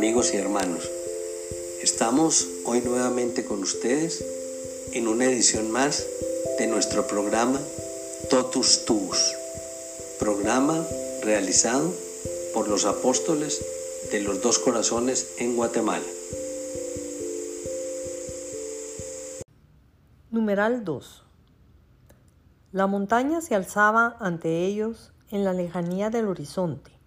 amigos y hermanos, estamos hoy nuevamente con ustedes en una edición más de nuestro programa Totus Tuus, programa realizado por los apóstoles de los dos corazones en Guatemala. Numeral 2. La montaña se alzaba ante ellos en la lejanía del horizonte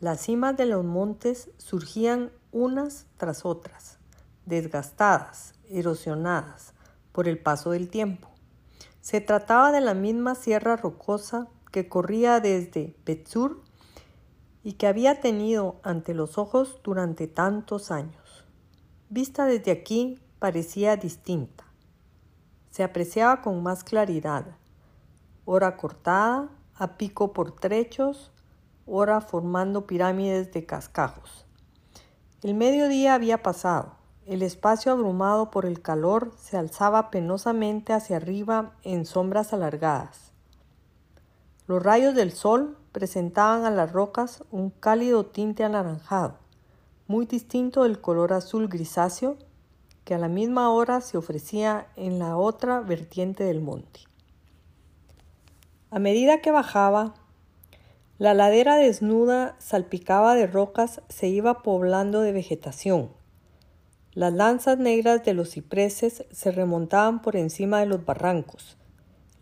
las cimas de los montes surgían unas tras otras, desgastadas, erosionadas por el paso del tiempo. Se trataba de la misma sierra rocosa que corría desde Betzur y que había tenido ante los ojos durante tantos años. Vista desde aquí parecía distinta. Se apreciaba con más claridad, hora cortada, a pico por trechos, ora formando pirámides de cascajos. El mediodía había pasado. El espacio abrumado por el calor se alzaba penosamente hacia arriba en sombras alargadas. Los rayos del sol presentaban a las rocas un cálido tinte anaranjado, muy distinto del color azul grisáceo que a la misma hora se ofrecía en la otra vertiente del monte. A medida que bajaba, la ladera desnuda, salpicaba de rocas, se iba poblando de vegetación. Las lanzas negras de los cipreses se remontaban por encima de los barrancos.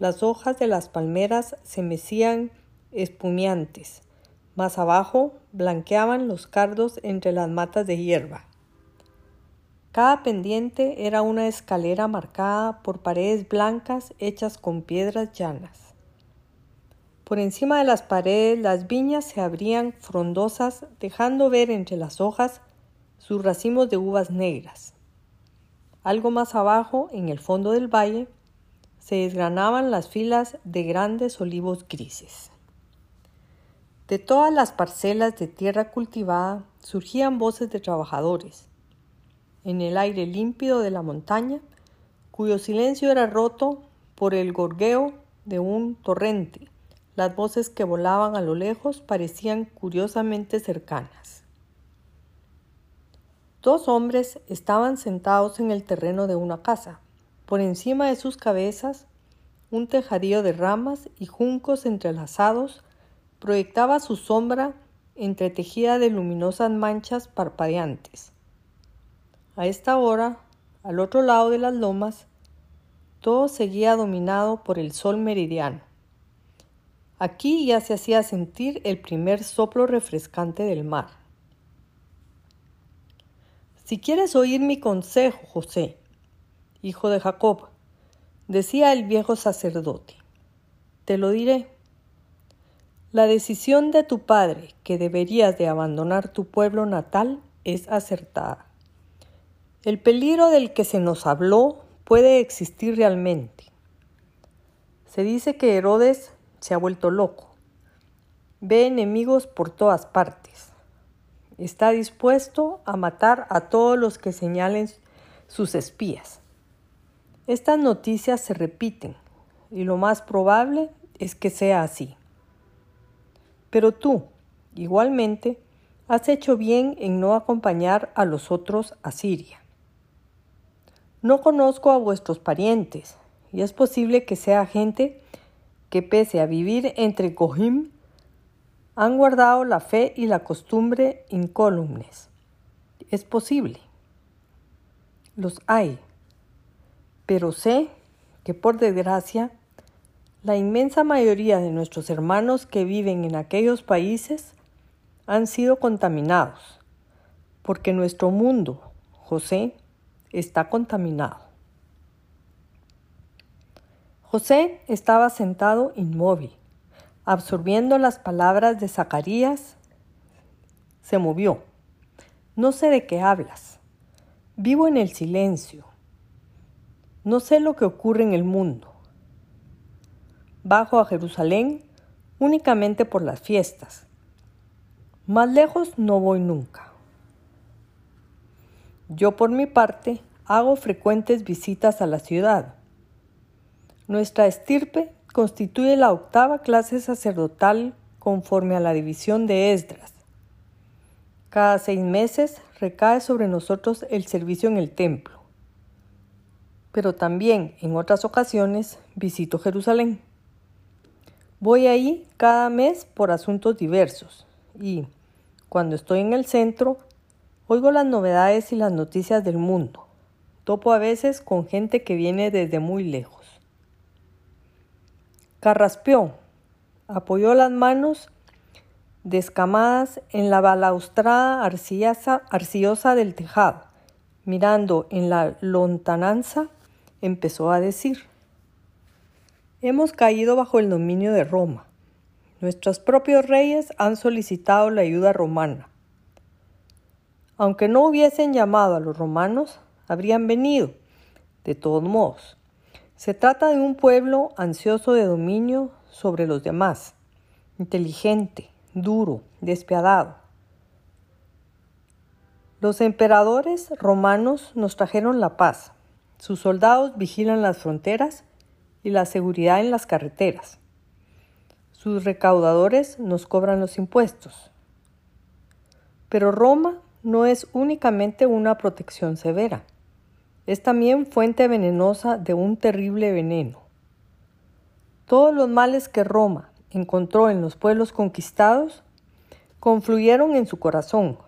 Las hojas de las palmeras se mecían espumiantes. Más abajo blanqueaban los cardos entre las matas de hierba. Cada pendiente era una escalera marcada por paredes blancas hechas con piedras llanas. Por encima de las paredes las viñas se abrían frondosas, dejando ver entre las hojas sus racimos de uvas negras. Algo más abajo, en el fondo del valle, se desgranaban las filas de grandes olivos grises. De todas las parcelas de tierra cultivada surgían voces de trabajadores. En el aire límpido de la montaña, cuyo silencio era roto por el gorgueo de un torrente. Las voces que volaban a lo lejos parecían curiosamente cercanas. Dos hombres estaban sentados en el terreno de una casa. Por encima de sus cabezas, un tejadillo de ramas y juncos entrelazados proyectaba su sombra entretejida de luminosas manchas parpadeantes. A esta hora, al otro lado de las lomas, todo seguía dominado por el sol meridiano. Aquí ya se hacía sentir el primer soplo refrescante del mar. Si quieres oír mi consejo, José, hijo de Jacob, decía el viejo sacerdote, te lo diré. La decisión de tu padre que deberías de abandonar tu pueblo natal es acertada. El peligro del que se nos habló puede existir realmente. Se dice que Herodes se ha vuelto loco. Ve enemigos por todas partes. Está dispuesto a matar a todos los que señalen sus espías. Estas noticias se repiten y lo más probable es que sea así. Pero tú, igualmente, has hecho bien en no acompañar a los otros a Siria. No conozco a vuestros parientes, y es posible que sea gente que pese a vivir entre Kohim, han guardado la fe y la costumbre incólumes. Es posible. Los hay. Pero sé que por desgracia, la inmensa mayoría de nuestros hermanos que viven en aquellos países han sido contaminados, porque nuestro mundo, José, está contaminado. José estaba sentado inmóvil, absorbiendo las palabras de Zacarías. Se movió. No sé de qué hablas. Vivo en el silencio. No sé lo que ocurre en el mundo. Bajo a Jerusalén únicamente por las fiestas. Más lejos no voy nunca. Yo por mi parte hago frecuentes visitas a la ciudad. Nuestra estirpe constituye la octava clase sacerdotal conforme a la división de Esdras. Cada seis meses recae sobre nosotros el servicio en el templo, pero también en otras ocasiones visito Jerusalén. Voy ahí cada mes por asuntos diversos y, cuando estoy en el centro, Oigo las novedades y las noticias del mundo. Topo a veces con gente que viene desde muy lejos. Carraspeó, apoyó las manos descamadas en la balaustrada arcillosa del tejado. Mirando en la lontananza, empezó a decir, Hemos caído bajo el dominio de Roma. Nuestros propios reyes han solicitado la ayuda romana. Aunque no hubiesen llamado a los romanos, habrían venido, de todos modos. Se trata de un pueblo ansioso de dominio sobre los demás, inteligente, duro, despiadado. Los emperadores romanos nos trajeron la paz. Sus soldados vigilan las fronteras y la seguridad en las carreteras. Sus recaudadores nos cobran los impuestos. Pero Roma no es únicamente una protección severa, es también fuente venenosa de un terrible veneno. Todos los males que Roma encontró en los pueblos conquistados confluyeron en su corazón,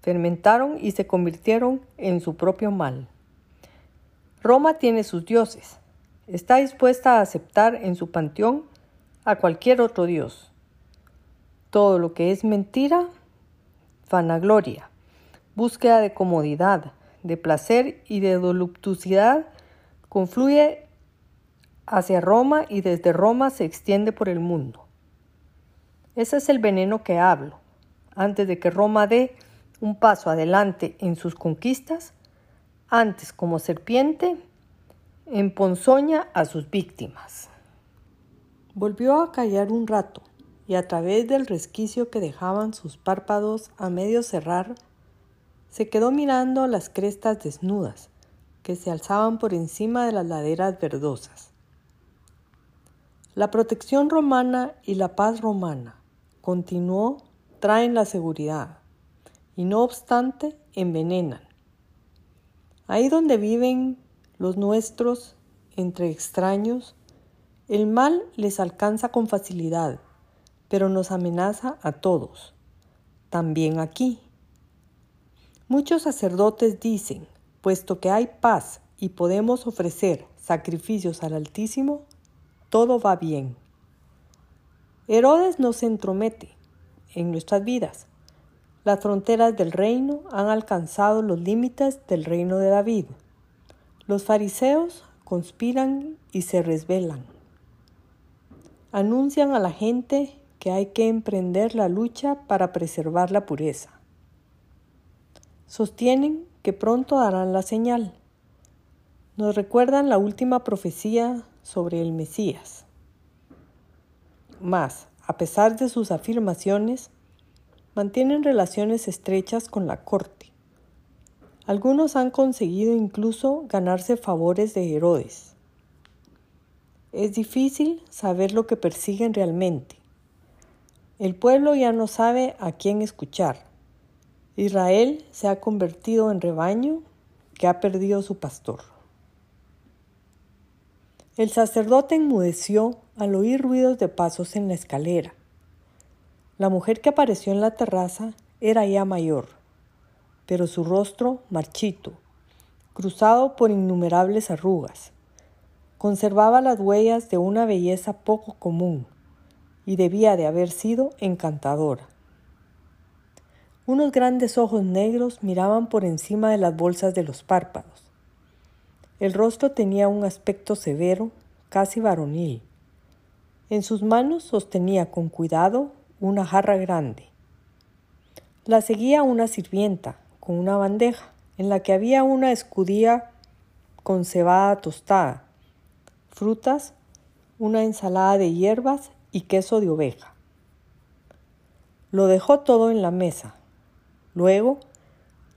fermentaron y se convirtieron en su propio mal. Roma tiene sus dioses, está dispuesta a aceptar en su panteón a cualquier otro dios. Todo lo que es mentira, vanagloria, búsqueda de comodidad, de placer y de voluptuosidad confluye hacia Roma y desde Roma se extiende por el mundo. Ese es el veneno que hablo. Antes de que Roma dé un paso adelante en sus conquistas, antes como serpiente emponzoña a sus víctimas. Volvió a callar un rato y a través del resquicio que dejaban sus párpados a medio cerrar, se quedó mirando las crestas desnudas, que se alzaban por encima de las laderas verdosas. La protección romana y la paz romana continuó traen la seguridad y no obstante envenenan. Ahí donde viven los nuestros entre extraños, el mal les alcanza con facilidad, pero nos amenaza a todos, también aquí. Muchos sacerdotes dicen, puesto que hay paz y podemos ofrecer sacrificios al Altísimo, todo va bien. Herodes no se entromete en nuestras vidas. Las fronteras del reino han alcanzado los límites del reino de David. Los fariseos conspiran y se resbelan. Anuncian a la gente que hay que emprender la lucha para preservar la pureza. Sostienen que pronto darán la señal. Nos recuerdan la última profecía sobre el Mesías. Mas, a pesar de sus afirmaciones, mantienen relaciones estrechas con la corte. Algunos han conseguido incluso ganarse favores de Herodes. Es difícil saber lo que persiguen realmente. El pueblo ya no sabe a quién escuchar. Israel se ha convertido en rebaño que ha perdido su pastor. El sacerdote enmudeció al oír ruidos de pasos en la escalera. La mujer que apareció en la terraza era ya mayor, pero su rostro marchito, cruzado por innumerables arrugas, conservaba las huellas de una belleza poco común y debía de haber sido encantadora. Unos grandes ojos negros miraban por encima de las bolsas de los párpados el rostro tenía un aspecto severo, casi varonil. En sus manos sostenía con cuidado una jarra grande. La seguía una sirvienta con una bandeja en la que había una escudilla con cebada tostada, frutas, una ensalada de hierbas y queso de oveja. Lo dejó todo en la mesa. Luego,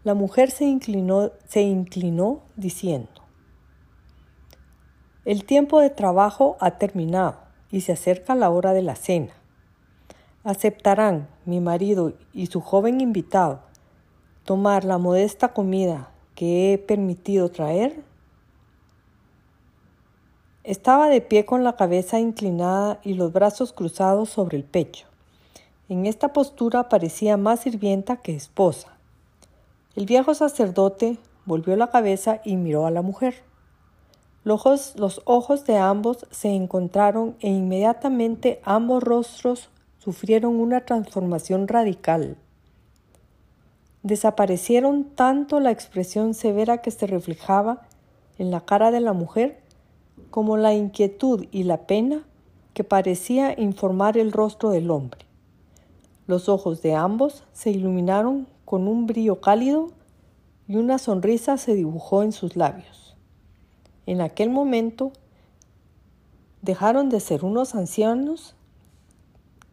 la mujer se inclinó, se inclinó diciendo, el tiempo de trabajo ha terminado y se acerca la hora de la cena. ¿Aceptarán mi marido y su joven invitado tomar la modesta comida que he permitido traer? Estaba de pie con la cabeza inclinada y los brazos cruzados sobre el pecho. En esta postura parecía más sirvienta que esposa. El viejo sacerdote volvió la cabeza y miró a la mujer. Los ojos, de ambos se encontraron e inmediatamente ambos rostros sufrieron una transformación radical. Desaparecieron tanto la expresión severa que se reflejaba en la cara de la mujer como la inquietud y la pena que parecía informar el rostro del hombre. Los ojos de ambos se iluminaron con un brillo cálido y una sonrisa se dibujó en sus labios. En aquel momento dejaron de ser unos ancianos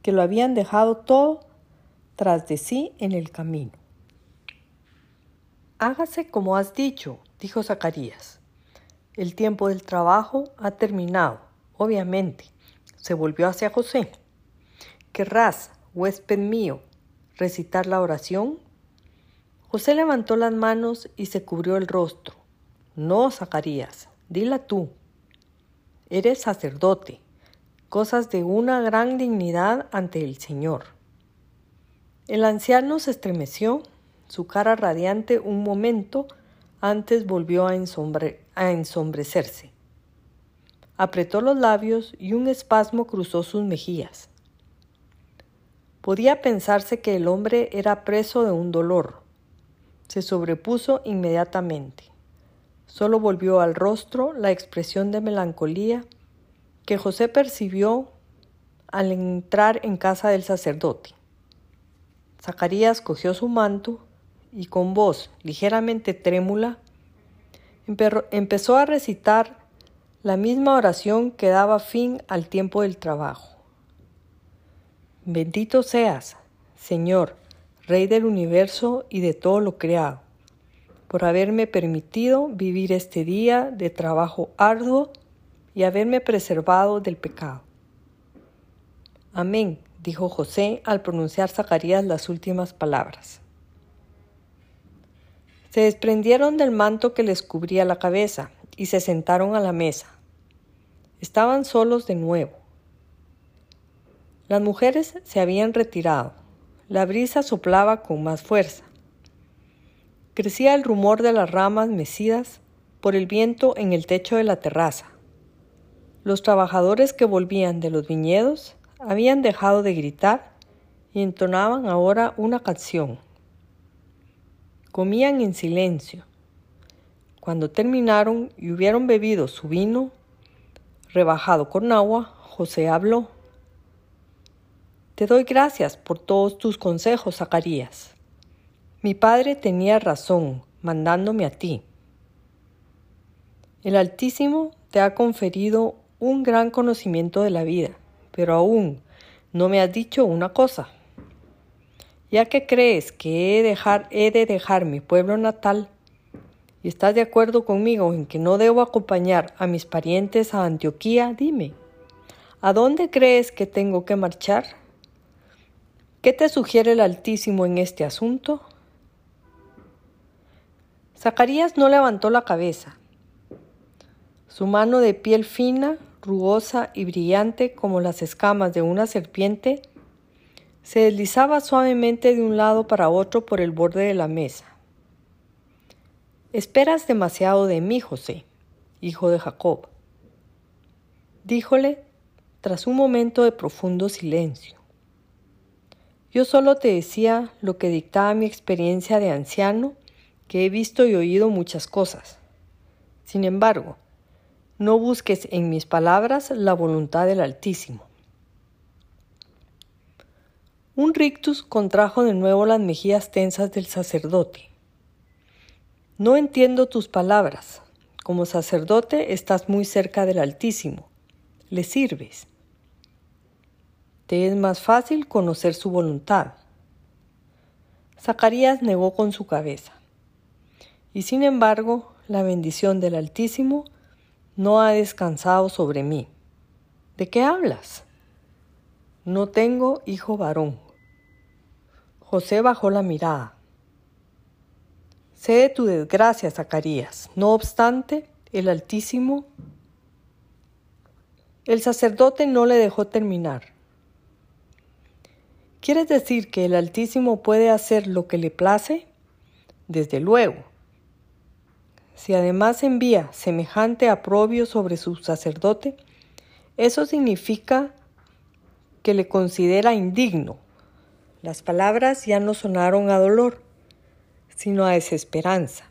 que lo habían dejado todo tras de sí en el camino. Hágase como has dicho, dijo Zacarías. El tiempo del trabajo ha terminado, obviamente. Se volvió hacia José. ¿Querrás, huésped mío, recitar la oración? José levantó las manos y se cubrió el rostro. No, Zacarías, Dila tú. Eres sacerdote, cosas de una gran dignidad ante el Señor. El anciano se estremeció, su cara radiante un momento antes volvió a, a ensombrecerse. Apretó los labios y un espasmo cruzó sus mejillas. Podía pensarse que el hombre era preso de un dolor. Se sobrepuso inmediatamente. Solo volvió al rostro la expresión de melancolía que José percibió al entrar en casa del sacerdote. Zacarías cogió su manto y con voz ligeramente trémula empezó a recitar la misma oración que daba fin al tiempo del trabajo. Bendito seas, Señor, Rey del universo y de todo lo creado por haberme permitido vivir este día de trabajo arduo y haberme preservado del pecado. Amén, dijo José al pronunciar Zacarías las últimas palabras. Se desprendieron del manto que les cubría la cabeza y se sentaron a la mesa. Estaban solos de nuevo. Las mujeres se habían retirado. La brisa soplaba con más fuerza. Crecía el rumor de las ramas mecidas por el viento en el techo de la terraza. Los trabajadores que volvían de los viñedos habían dejado de gritar y entonaban ahora una canción. Comían en silencio. Cuando terminaron y hubieron bebido su vino, rebajado con agua, José habló. Te doy gracias por todos tus consejos, Zacarías. Mi padre tenía razón mandándome a ti. El Altísimo te ha conferido un gran conocimiento de la vida, pero aún no me has dicho una cosa. Ya que crees que he, de dejar mi pueblo natal, y estás de acuerdo conmigo en que no debo acompañar a mis parientes a Antioquía, dime, ¿a dónde crees que tengo que marchar? ¿Qué te sugiere el Altísimo en este asunto? Zacarías no levantó la cabeza. Su mano de piel fina rugosa y brillante como las escamas de una serpiente, se deslizaba suavemente de un lado para otro por el borde de la mesa. Esperas demasiado de mí, José, hijo de Jacob, díjole tras un momento de profundo silencio. Yo solo te decía lo que dictaba mi experiencia de anciano, que he visto y oído muchas cosas. Sin embargo, no busques en mis palabras la voluntad del Altísimo. Un rictus contrajo de nuevo las mejillas tensas del sacerdote. No entiendo tus palabras. Como sacerdote estás muy cerca del Altísimo. Le sirves. Te es más fácil conocer su voluntad. Zacarías negó con su cabeza. Y sin embargo, la bendición del Altísimo no ha descansado sobre mí. ¿De qué hablas? No tengo hijo varón. José bajó la mirada. Sé de tu desgracia, Zacarías. No obstante, el Altísimo... El sacerdote no le dejó terminar. ¿Quieres decir que el Altísimo puede hacer lo que le place? Desde luego. Si además envía semejante aprobio sobre su sacerdote, eso significa que le considera indigno. Las palabras ya no sonaron a dolor, sino a desesperanza.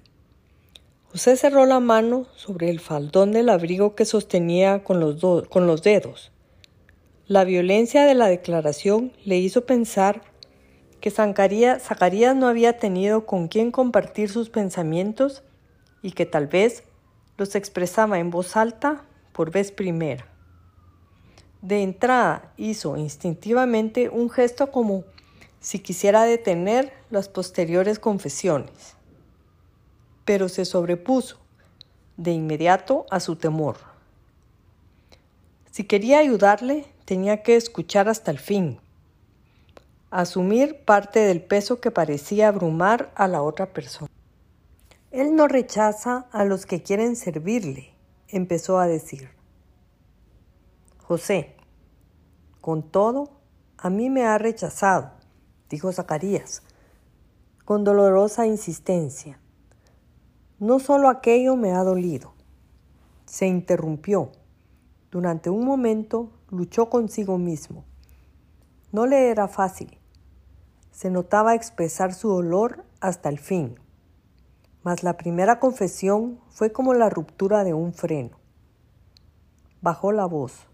José cerró la mano sobre el faldón del abrigo que sostenía con los, con los dedos. La violencia de la declaración le hizo pensar que Zacarías no había tenido con quién compartir sus pensamientos y que tal vez los expresaba en voz alta por vez primera. De entrada hizo instintivamente un gesto como si quisiera detener las posteriores confesiones, pero se sobrepuso de inmediato a su temor. Si quería ayudarle, tenía que escuchar hasta el fin, asumir parte del peso que parecía abrumar a la otra persona. Él no rechaza a los que quieren servirle, empezó a decir. José, con todo, a mí me ha rechazado, dijo Zacarías, con dolorosa insistencia. No solo aquello me ha dolido. Se interrumpió. Durante un momento luchó consigo mismo. No le era fácil. Se notaba expresar su dolor hasta el fin mas la primera confesión fue como la ruptura de un freno. Bajó la voz.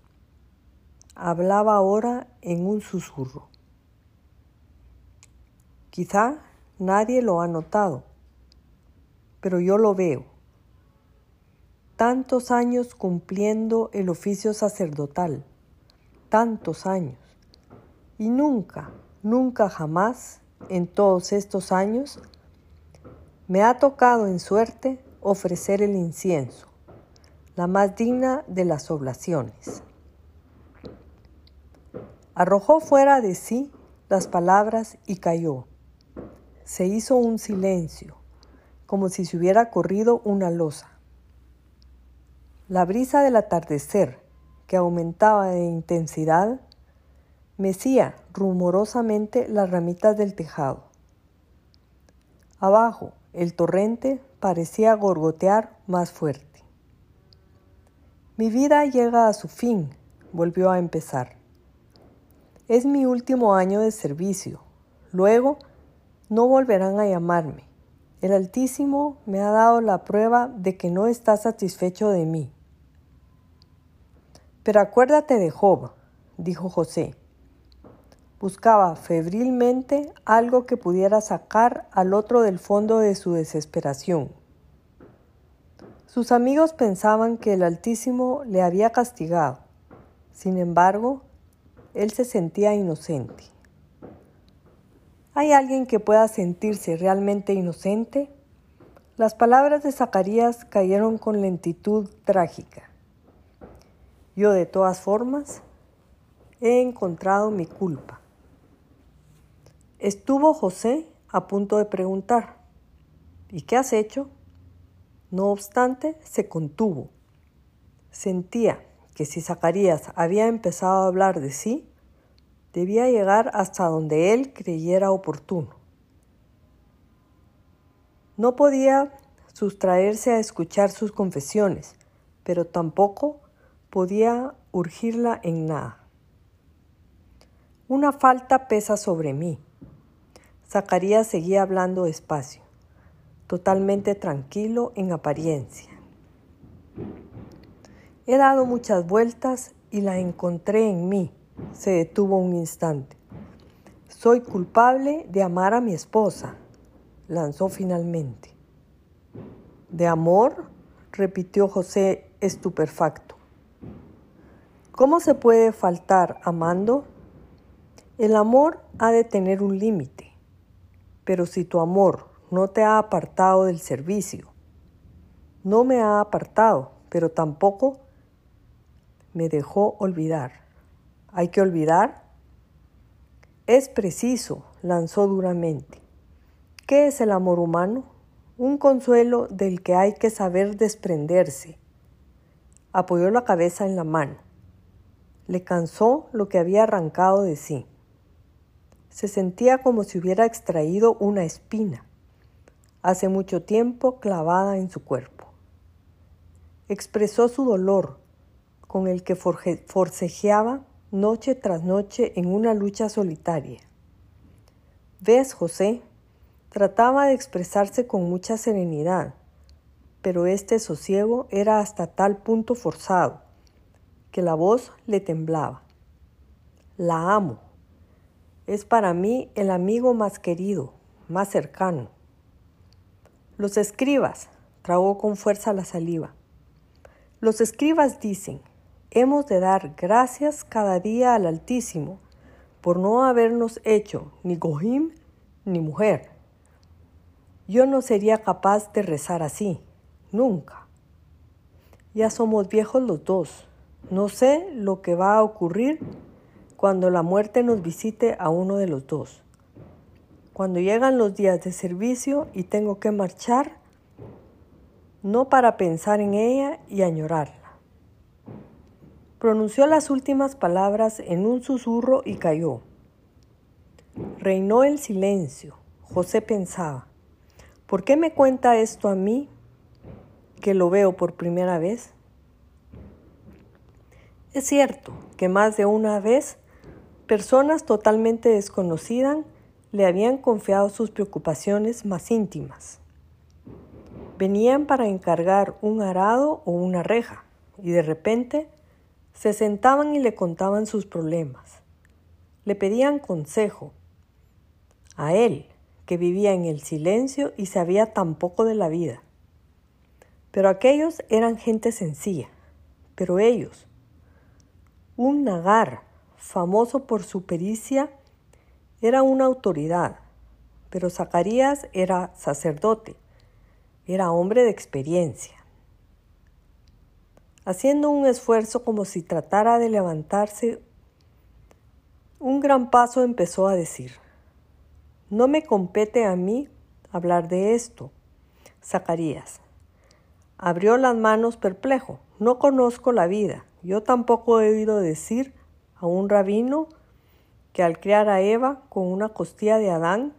Hablaba ahora en un susurro. Quizá nadie lo ha notado, pero yo lo veo. Tantos años cumpliendo el oficio sacerdotal, tantos años, y nunca, nunca jamás, en todos estos años, Me ha tocado en suerte ofrecer el incienso, la más digna de las oblaciones. Arrojó fuera de sí las palabras y cayó. Se hizo un silencio, como si se hubiera corrido una losa. La brisa del atardecer, que aumentaba de intensidad, mecía rumorosamente las ramitas del tejado. Abajo, el torrente parecía gorgotear más fuerte. Mi vida llega a su fin, volvió a empezar. Es mi último año de servicio. Luego no volverán a llamarme. El Altísimo me ha dado la prueba de que no está satisfecho de mí. Pero acuérdate de Job, dijo José. Buscaba febrilmente algo que pudiera sacar al otro del fondo de su desesperación. Sus amigos pensaban que el Altísimo le había castigado. Sin embargo, él se sentía inocente. ¿Hay alguien que pueda sentirse realmente inocente? Las palabras de Zacarías cayeron con lentitud trágica. Yo de todas formas he encontrado mi culpa. Estuvo José a punto de preguntar, ¿y qué has hecho? No obstante, se contuvo. Sentía que si Zacarías había empezado a hablar de sí, debía llegar hasta donde él creyera oportuno. No podía sustraerse a escuchar sus confesiones, pero tampoco podía urgirla en nada. Una falta pesa sobre mí. Zacarías seguía hablando despacio, totalmente tranquilo en apariencia. He dado muchas vueltas y la encontré en mí. Se detuvo un instante. Soy culpable de amar a mi esposa, lanzó finalmente. ¿De amor? repitió José estupefacto. ¿Cómo se puede faltar amando? El amor ha de tener un límite, pero si tu amor no te ha apartado del servicio, no me ha apartado, pero tampoco me dejó olvidar. ¿Hay que olvidar? Es preciso, lanzó duramente. ¿Qué es el amor humano? Un consuelo del que hay que saber desprenderse. Apoyó la cabeza en la mano. Le cansó lo que había arrancado de sí. Se sentía como si hubiera extraído una espina, hace mucho tiempo clavada en su cuerpo. Expresó su dolor, con el que forcejeaba noche tras noche en una lucha solitaria. ¿Ves, José? Trataba de expresarse con mucha serenidad, pero este sosiego era hasta tal punto forzado que la voz le temblaba. La amo. Es para mí el amigo más querido, más cercano. Los escribas, tragó con fuerza la saliva. Los escribas dicen, Hemos de dar gracias cada día al Altísimo por no habernos hecho ni Gohim ni mujer. Yo no sería capaz de rezar así, nunca. Ya somos viejos los dos. No sé lo que va a ocurrir cuando la muerte nos visite a uno de los dos. Cuando llegan los días de servicio y tengo que marchar, no para pensar en ella y añorarla. Pronunció las últimas palabras en un susurro y cayó. Reinó el silencio. José pensaba, ¿por qué me cuenta esto a mí que lo veo por primera vez? Es cierto que más de una vez personas totalmente desconocidas le habían confiado sus preocupaciones más íntimas. Venían para encargar un arado o una reja y de repente se sentaban y le contaban sus problemas. Le pedían consejo. A él, que vivía en el silencio y sabía tan poco de la vida. Pero aquellos eran gente sencilla. Pero ellos, un nagar famoso por su pericia, era una autoridad. Pero Zacarías era sacerdote, era hombre de experiencia. Haciendo un esfuerzo como si tratara de levantarse, un gran paso empezó a decir, no me compete a mí hablar de esto. Zacarías. Abrió las manos perplejo. No conozco la vida. Yo tampoco he oído decir a un rabino que al criar a Eva con una costilla de Adán,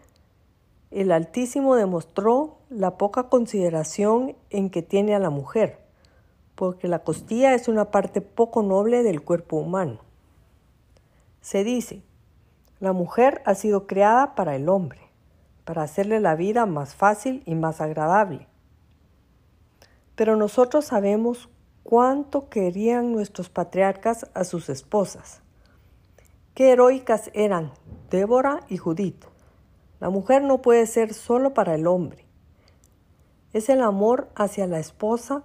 el Altísimo demostró la poca consideración en que tiene a la mujer, porque la costilla es una parte poco noble del cuerpo humano. Se dice, la mujer ha sido creada para el hombre, para hacerle la vida más fácil y más agradable. Pero nosotros sabemos cuánto querían nuestros patriarcas a sus esposas. Qué heroicas eran Débora y Judith. La mujer no puede ser solo para el hombre. Es el amor hacia la esposa.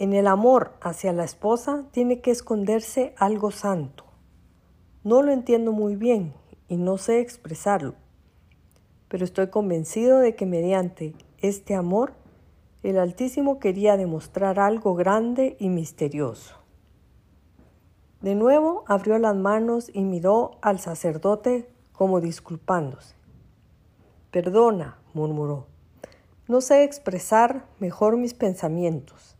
En el amor hacia la esposa tiene que esconderse algo santo. No lo entiendo muy bien y no sé expresarlo, pero estoy convencido de que mediante este amor el Altísimo quería demostrar algo grande y misterioso. De nuevo abrió las manos y miró al sacerdote como disculpándose. Perdona, murmuró. No sé expresar mejor mis pensamientos.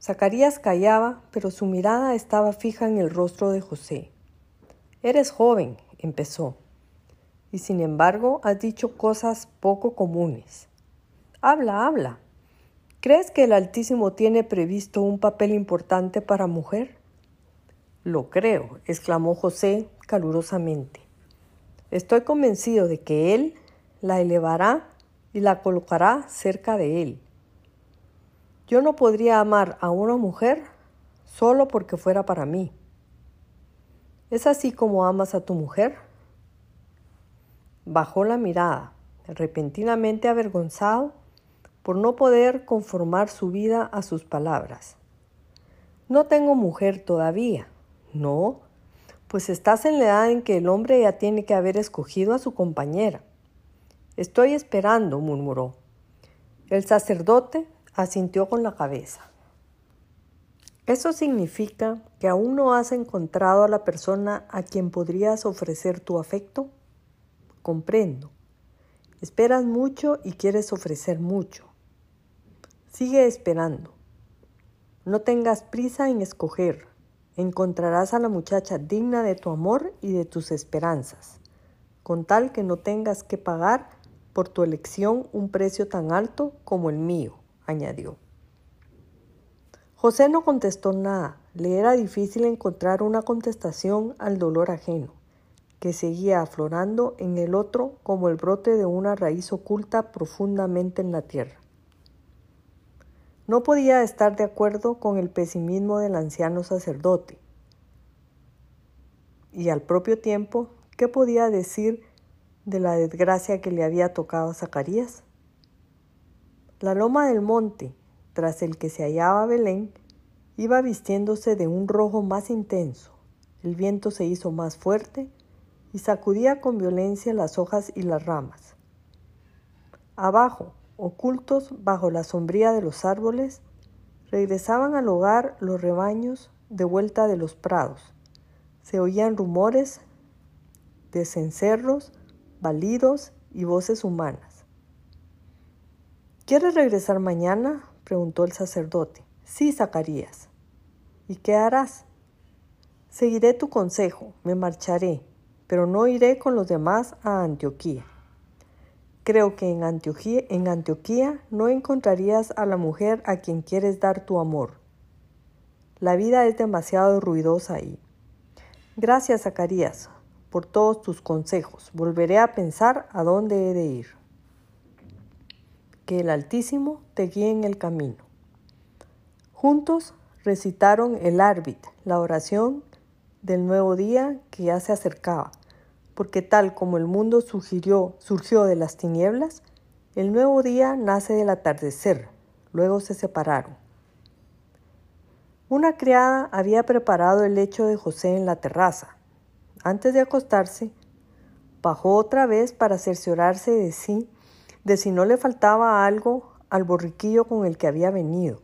Zacarías callaba, pero su mirada estaba fija en el rostro de José. Eres joven, empezó, y sin embargo has dicho cosas poco comunes. Habla, habla. ¿Crees que el Altísimo tiene previsto un papel importante para mujer? Lo creo, exclamó José calurosamente. Estoy convencido de que Él la elevará y la colocará cerca de Él. Yo no podría amar a una mujer solo porque fuera para mí. ¿Es así como amas a tu mujer? Bajó la mirada, repentinamente avergonzado por no poder conformar su vida a sus palabras. No tengo mujer todavía. No, pues estás en la edad en que el hombre ya tiene que haber escogido a su compañera. Estoy esperando, murmuró. El sacerdote asintió con la cabeza. ¿Eso significa que aún no has encontrado a la persona a quien podrías ofrecer tu afecto? Comprendo. Esperas mucho y quieres ofrecer mucho. Sigue esperando. No tengas prisa en escoger. Encontrarás a la muchacha digna de tu amor y de tus esperanzas, con tal que no tengas que pagar por tu elección un precio tan alto como el mío, añadió. José no contestó nada. Le era difícil encontrar una contestación al dolor ajeno, que seguía aflorando en el otro como el brote de una raíz oculta profundamente en la tierra. No podía estar de acuerdo con el pesimismo del anciano sacerdote. Y al propio tiempo, ¿qué podía decir de la desgracia que le había tocado a Zacarías? La loma del monte, tras el que se hallaba Belén, iba vistiéndose de un rojo más intenso. El viento se hizo más fuerte y sacudía con violencia las hojas y las ramas. Abajo, ocultos bajo la sombría de los árboles, regresaban al hogar los rebaños de vuelta de los prados. Se oían rumores de cencerros, balidos y voces humanas. ¿Quieres regresar mañana? preguntó el sacerdote. Sí, Zacarías. ¿Y qué harás? Seguiré tu consejo, me marcharé, pero no iré con los demás a Antioquía. Creo que en Antioquía, no encontrarías a la mujer a quien quieres dar tu amor. La vida es demasiado ruidosa ahí. Gracias, Zacarías, por todos tus consejos. Volveré a pensar a dónde he de ir. Que el Altísimo te guíe en el camino. Juntos recitaron el árbit, la oración del nuevo día que ya se acercaba porque tal como el mundo surgió, surgió de las tinieblas, el nuevo día nace del atardecer. Luego se separaron. Una criada había preparado el lecho de José en la terraza. Antes de acostarse, bajó otra vez para cerciorarse de sí de si no le faltaba algo al borriquillo con el que había venido,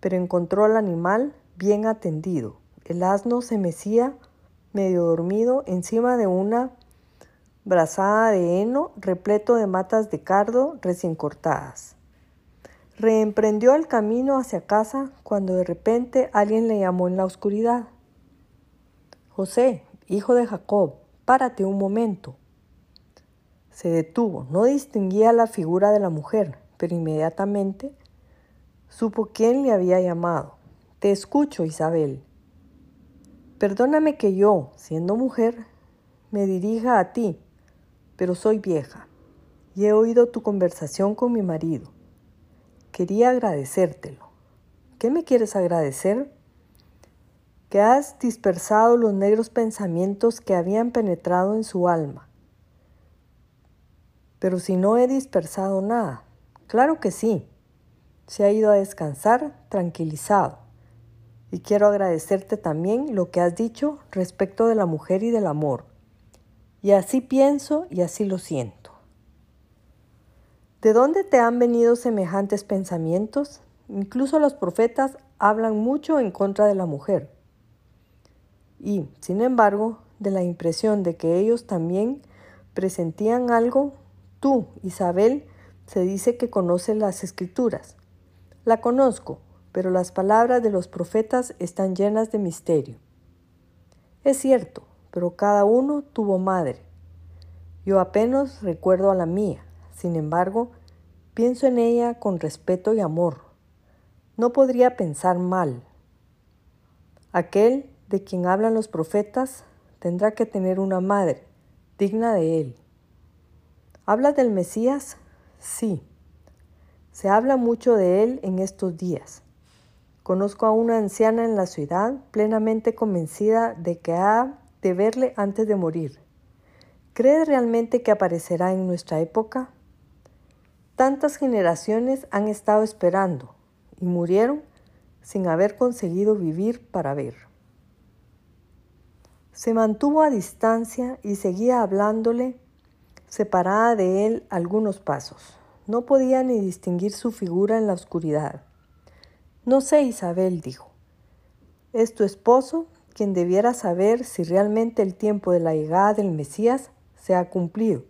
pero encontró al animal bien atendido. El asno se mecía medio dormido encima de una brazada de heno repleto de matas de cardo recién cortadas. Reemprendió el camino hacia casa cuando de repente alguien le llamó en la oscuridad. José, hijo de Jacob, párate un momento. Se detuvo, no distinguía la figura de la mujer, pero inmediatamente supo quién le había llamado. Te escucho, Isabel. Perdóname que yo, siendo mujer, me dirija a ti, pero soy vieja y he oído tu conversación con mi marido. Quería agradecértelo. ¿Qué me quieres agradecer? Que has dispersado los negros pensamientos que habían penetrado en su alma. Pero si no he dispersado nada, claro que sí. Se ha ido a descansar tranquilizado. Y quiero agradecerte también lo que has dicho respecto de la mujer y del amor. Y así pienso y así lo siento. ¿De dónde te han venido semejantes pensamientos? Incluso los profetas hablan mucho en contra de la mujer. Y, sin embargo, de la impresión de que ellos también presentían algo, tú, Isabel, se dice que conoces las escrituras. La conozco, pero las palabras de los profetas están llenas de misterio. Es cierto, pero cada uno tuvo madre. Yo apenas recuerdo a la mía, sin embargo, pienso en ella con respeto y amor. No podría pensar mal. Aquel de quien hablan los profetas tendrá que tener una madre digna de él. ¿Hablas del Mesías? Sí. Se habla mucho de él en estos días. Conozco a una anciana en la ciudad plenamente convencida de que ha de verle antes de morir. ¿Crees realmente que aparecerá en nuestra época? Tantas generaciones han estado esperando y murieron sin haber conseguido vivir para ver. Se mantuvo a distancia y seguía hablándole, separada de él algunos pasos. No podía ni distinguir su figura en la oscuridad. No sé, Isabel, dijo. Es tu esposo quien debiera saber si realmente el tiempo de la llegada del Mesías se ha cumplido.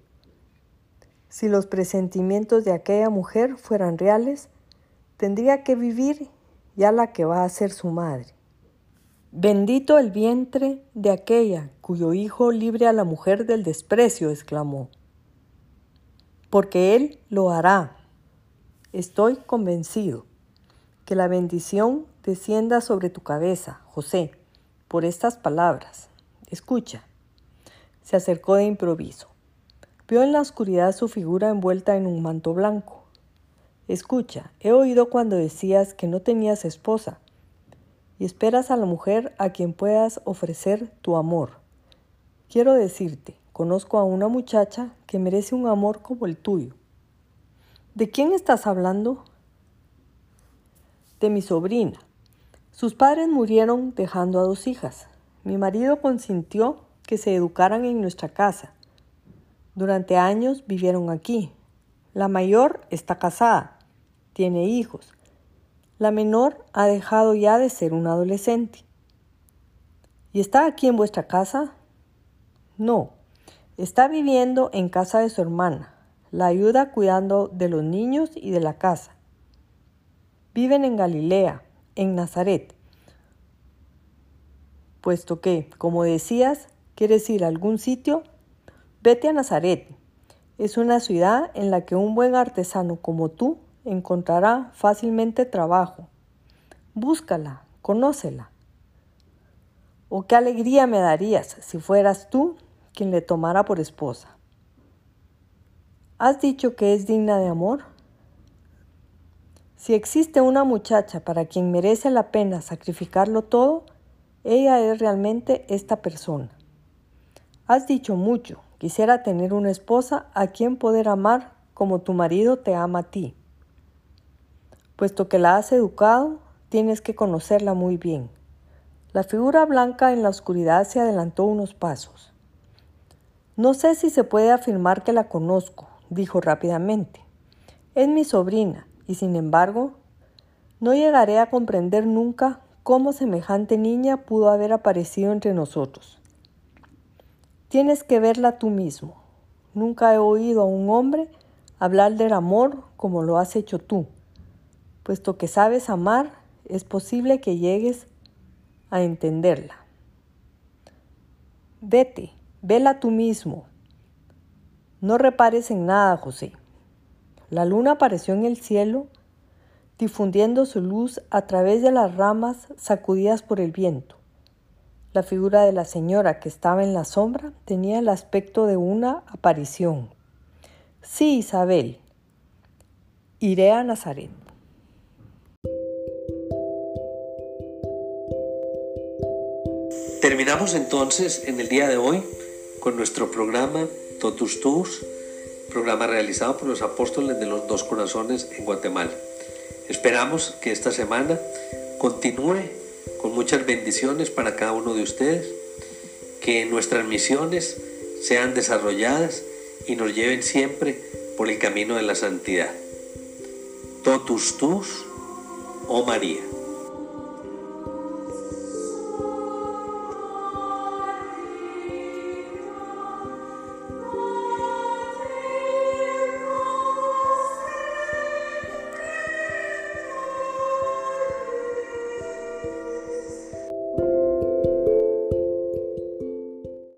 Si los presentimientos de aquella mujer fueran reales, tendría que vivir ya la que va a ser su madre. Bendito el vientre de aquella cuyo hijo libre a la mujer del desprecio, exclamó. Porque él lo hará. Estoy convencido que la bendición descienda sobre tu cabeza, José por estas palabras. Escucha. Se acercó de improviso. Vio en la oscuridad su figura envuelta en un manto blanco. Escucha, he oído cuando decías que no tenías esposa y esperas a la mujer a quien puedas ofrecer tu amor. Quiero decirte, conozco a una muchacha que merece un amor como el tuyo. ¿De quién estás hablando? De mi sobrina, sus padres murieron dejando a dos hijas. Mi marido consintió que se educaran en nuestra casa. Durante años vivieron aquí. La mayor está casada, tiene hijos. La menor ha dejado ya de ser una adolescente. ¿Y está aquí en vuestra casa? No, está viviendo en casa de su hermana. La ayuda cuidando de los niños y de la casa. Viven en Galilea, en Nazaret, puesto que, como decías, quieres ir a algún sitio, vete a Nazaret. Es una ciudad en la que un buen artesano como tú encontrará fácilmente trabajo. Búscala, conócela. O qué alegría me darías si fueras tú quien le tomara por esposa. ¿Has dicho que es digna de amor? Si existe una muchacha para quien merece la pena sacrificarlo todo, ella es realmente esta persona. Has dicho mucho, quisiera tener una esposa a quien poder amar como tu marido te ama a ti. Puesto que la has educado, tienes que conocerla muy bien. La figura blanca en la oscuridad se adelantó unos pasos. No sé si se puede afirmar que la conozco, dijo rápidamente. Es mi sobrina, y sin embargo, no llegaré a comprender nunca cómo semejante niña pudo haber aparecido entre nosotros. Tienes que verla tú mismo. Nunca he oído a un hombre hablar del amor como lo has hecho tú. Puesto que sabes amar, es posible que llegues a entenderla. Vete, vela tú mismo. No repares en nada, José. La luna apareció en el cielo, difundiendo su luz a través de las ramas sacudidas por el viento. La figura de la señora que estaba en la sombra tenía el aspecto de una aparición. Sí, Isabel. Iré a Nazaret. Terminamos entonces en el día de hoy con nuestro programa Totus Tus, programa realizado por los apóstoles de los dos corazones en Guatemala. Esperamos que esta semana continúe con muchas bendiciones para cada uno de ustedes, que nuestras misiones sean desarrolladas y nos lleven siempre por el camino de la santidad. Totus tus, oh María.